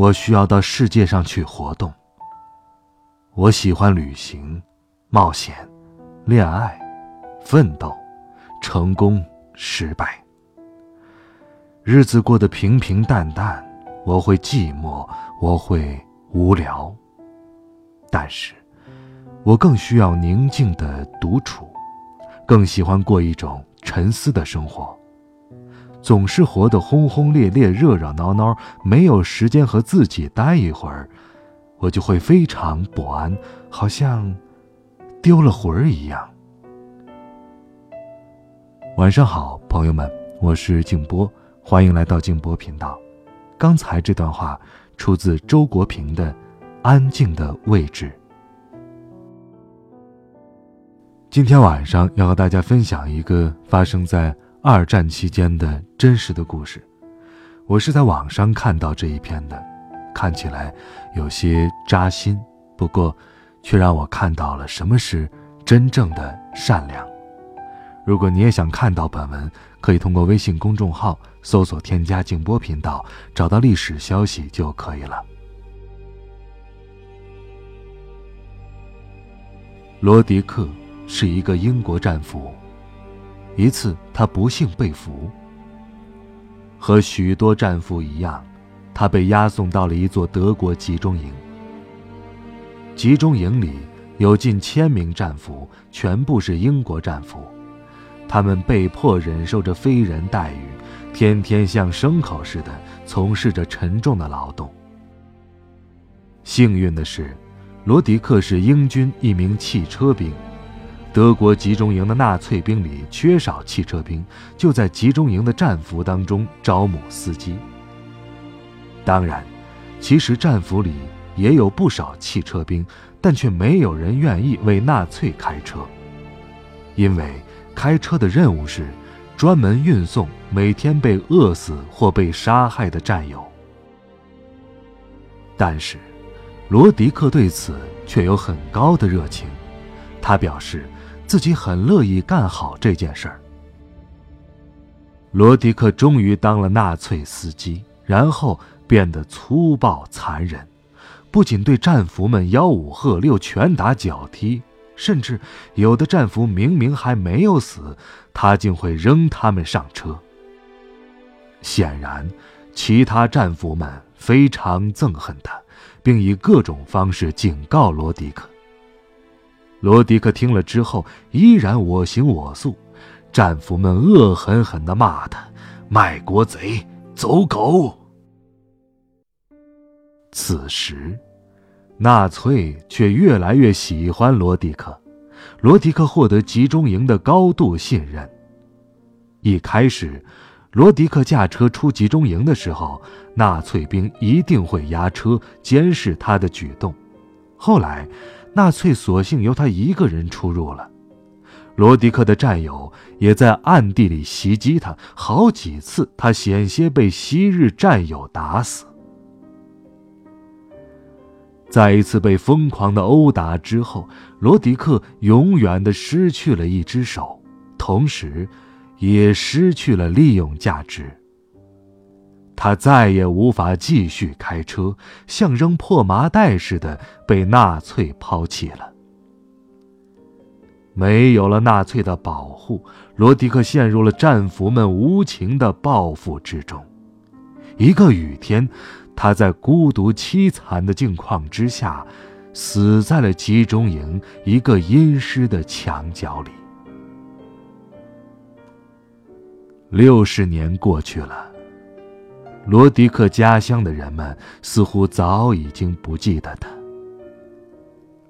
我需要到世界上去活动。我喜欢旅行、冒险、恋爱、奋斗、成功、失败。日子过得平平淡淡，我会寂寞，我会无聊。但是，我更需要宁静的独处，更喜欢过一种沉思的生活。总是活得轰轰烈烈、热热闹闹，没有时间和自己待一会儿，我就会非常不安，好像丢了魂儿一样。晚上好，朋友们，我是静波，欢迎来到静波频道。刚才这段话出自周国平的《安静的位置》。今天晚上要和大家分享一个发生在。二战期间的真实的故事，我是在网上看到这一篇的，看起来有些扎心，不过，却让我看到了什么是真正的善良。如果你也想看到本文，可以通过微信公众号搜索添加静波频道，找到历史消息就可以了。罗迪克是一个英国战俘。一次，他不幸被俘。和许多战俘一样，他被押送到了一座德国集中营。集中营里有近千名战俘，全部是英国战俘，他们被迫忍受着非人待遇，天天像牲口似的从事着沉重的劳动。幸运的是，罗迪克是英军一名汽车兵。德国集中营的纳粹兵里缺少汽车兵，就在集中营的战俘当中招募司机。当然，其实战俘里也有不少汽车兵，但却没有人愿意为纳粹开车，因为开车的任务是专门运送每天被饿死或被杀害的战友。但是，罗迪克对此却有很高的热情，他表示。自己很乐意干好这件事儿。罗迪克终于当了纳粹司机，然后变得粗暴残忍，不仅对战俘们吆五喝六、拳打脚踢，甚至有的战俘明明还没有死，他竟会扔他们上车。显然，其他战俘们非常憎恨他，并以各种方式警告罗迪克。罗迪克听了之后，依然我行我素。战俘们恶狠狠地骂他：“卖国贼、走狗。”此时，纳粹却越来越喜欢罗迪克。罗迪克获得集中营的高度信任。一开始，罗迪克驾车出集中营的时候，纳粹兵一定会押车监视他的举动。后来，纳粹索性由他一个人出入了，罗迪克的战友也在暗地里袭击他，好几次他险些被昔日战友打死。在一次被疯狂的殴打之后，罗迪克永远的失去了一只手，同时，也失去了利用价值。他再也无法继续开车，像扔破麻袋似的被纳粹抛弃了。没有了纳粹的保护，罗迪克陷入了战俘们无情的报复之中。一个雨天，他在孤独凄惨的境况之下，死在了集中营一个阴湿的墙角里。六十年过去了。罗迪克家乡的人们似乎早已经不记得他。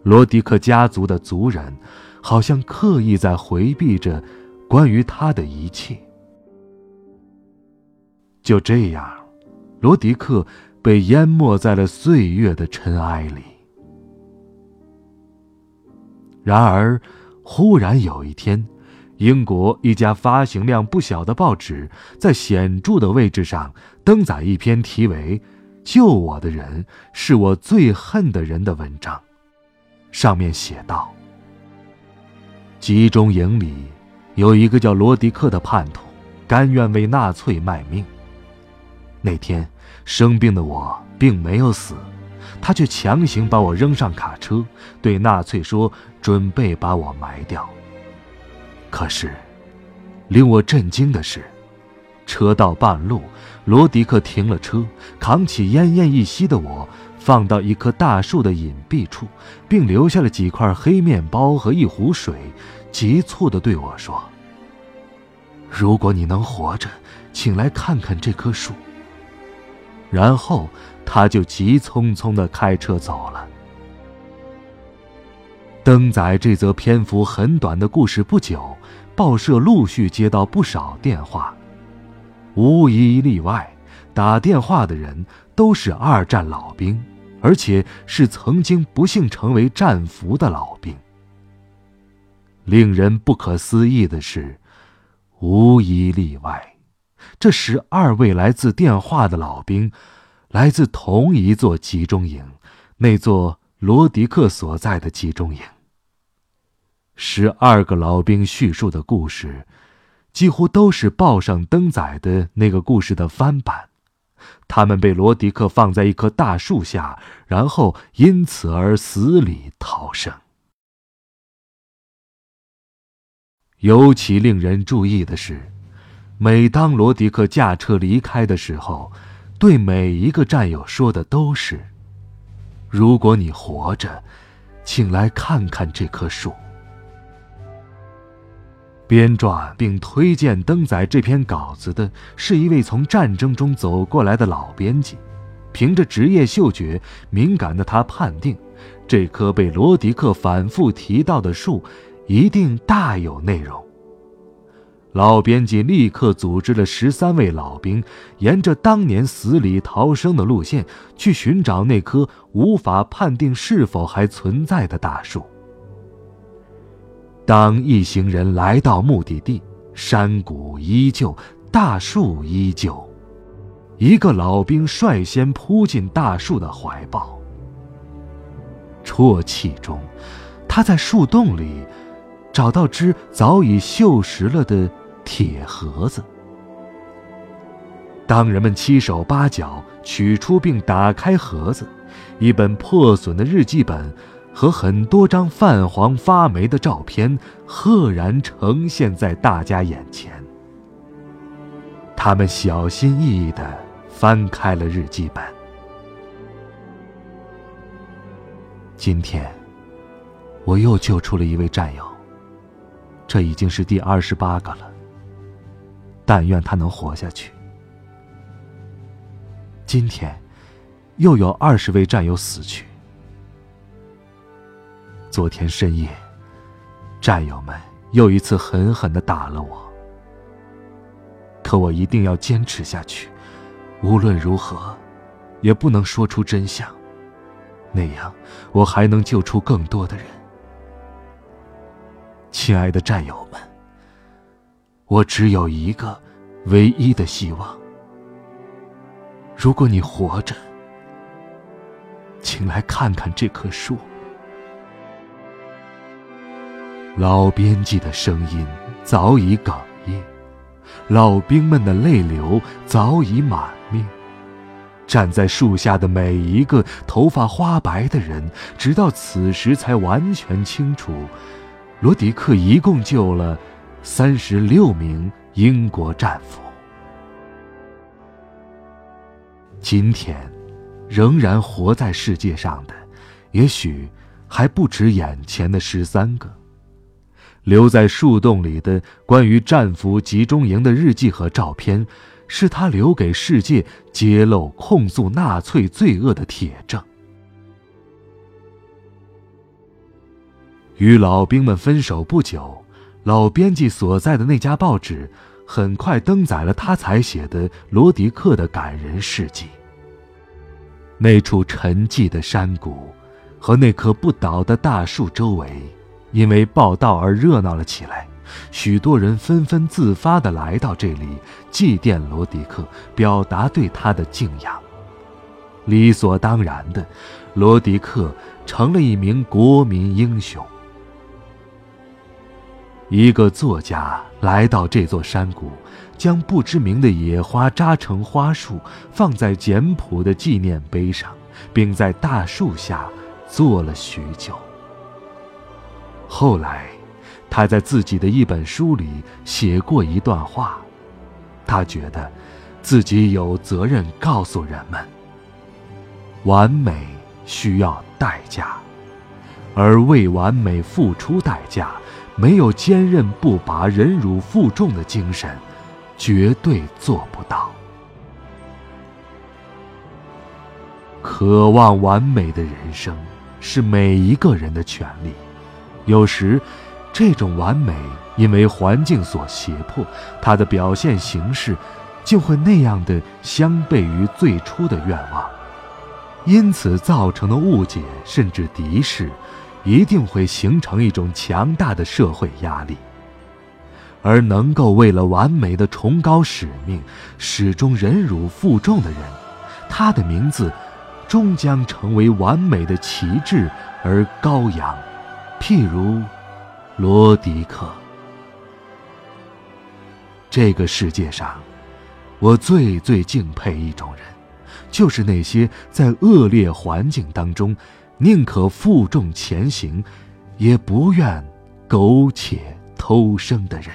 罗迪克家族的族人，好像刻意在回避着关于他的一切。就这样，罗迪克被淹没在了岁月的尘埃里。然而，忽然有一天，英国一家发行量不小的报纸在显著的位置上登载一篇题为“救我的人是我最恨的人”的文章，上面写道：“集中营里有一个叫罗迪克的叛徒，甘愿为纳粹卖命。那天生病的我并没有死。”他却强行把我扔上卡车，对纳粹说：“准备把我埋掉。”可是，令我震惊的是，车到半路，罗迪克停了车，扛起奄奄一息的我，放到一棵大树的隐蔽处，并留下了几块黑面包和一壶水，急促地对我说：“如果你能活着，请来看看这棵树。”然后。他就急匆匆的开车走了。登载这则篇幅很短的故事不久，报社陆续接到不少电话，无一例外，打电话的人都是二战老兵，而且是曾经不幸成为战俘的老兵。令人不可思议的是，无一例外，这十二位来自电话的老兵。来自同一座集中营，那座罗迪克所在的集中营。十二个老兵叙述的故事，几乎都是报上登载的那个故事的翻版。他们被罗迪克放在一棵大树下，然后因此而死里逃生。尤其令人注意的是，每当罗迪克驾车离开的时候。对每一个战友说的都是：“如果你活着，请来看看这棵树。”编撰并推荐登载这篇稿子的是一位从战争中走过来的老编辑，凭着职业嗅觉敏感的他判定，这棵被罗迪克反复提到的树一定大有内容。老编辑立刻组织了十三位老兵，沿着当年死里逃生的路线去寻找那棵无法判定是否还存在的大树。当一行人来到目的地，山谷依旧，大树依旧，一个老兵率先扑进大树的怀抱。啜泣中，他在树洞里找到只早已锈蚀了的。铁盒子。当人们七手八脚取出并打开盒子，一本破损的日记本和很多张泛黄发霉的照片赫然呈现在大家眼前。他们小心翼翼地翻开了日记本。今天，我又救出了一位战友，这已经是第二十八个了。但愿他能活下去。今天，又有二十位战友死去。昨天深夜，战友们又一次狠狠的打了我。可我一定要坚持下去，无论如何，也不能说出真相，那样我还能救出更多的人。亲爱的战友们。我只有一个唯一的希望。如果你活着，请来看看这棵树。老编辑的声音早已哽咽，老兵们的泪流早已满面。站在树下的每一个头发花白的人，直到此时才完全清楚，罗迪克一共救了。三十六名英国战俘，今天仍然活在世界上的，也许还不止眼前的十三个。留在树洞里的关于战俘集中营的日记和照片，是他留给世界揭露控诉纳粹罪恶的铁证。与老兵们分手不久。老编辑所在的那家报纸很快登载了他才写的罗迪克的感人事迹。那处沉寂的山谷，和那棵不倒的大树周围，因为报道而热闹了起来。许多人纷纷自发地来到这里祭奠罗迪克，表达对他的敬仰。理所当然的，罗迪克成了一名国民英雄。一个作家来到这座山谷，将不知名的野花扎成花束，放在简朴的纪念碑上，并在大树下坐了许久。后来，他在自己的一本书里写过一段话，他觉得，自己有责任告诉人们：完美需要代价，而为完美付出代价。没有坚韧不拔、忍辱负重的精神，绝对做不到。渴望完美的人生是每一个人的权利。有时，这种完美因为环境所胁迫，它的表现形式就会那样的相悖于最初的愿望，因此造成的误解甚至敌视。一定会形成一种强大的社会压力，而能够为了完美的崇高使命始终忍辱负重的人，他的名字终将成为完美的旗帜而高扬。譬如罗迪克。这个世界上，我最最敬佩一种人，就是那些在恶劣环境当中。宁可负重前行，也不愿苟且偷生的人。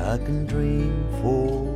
I can dream for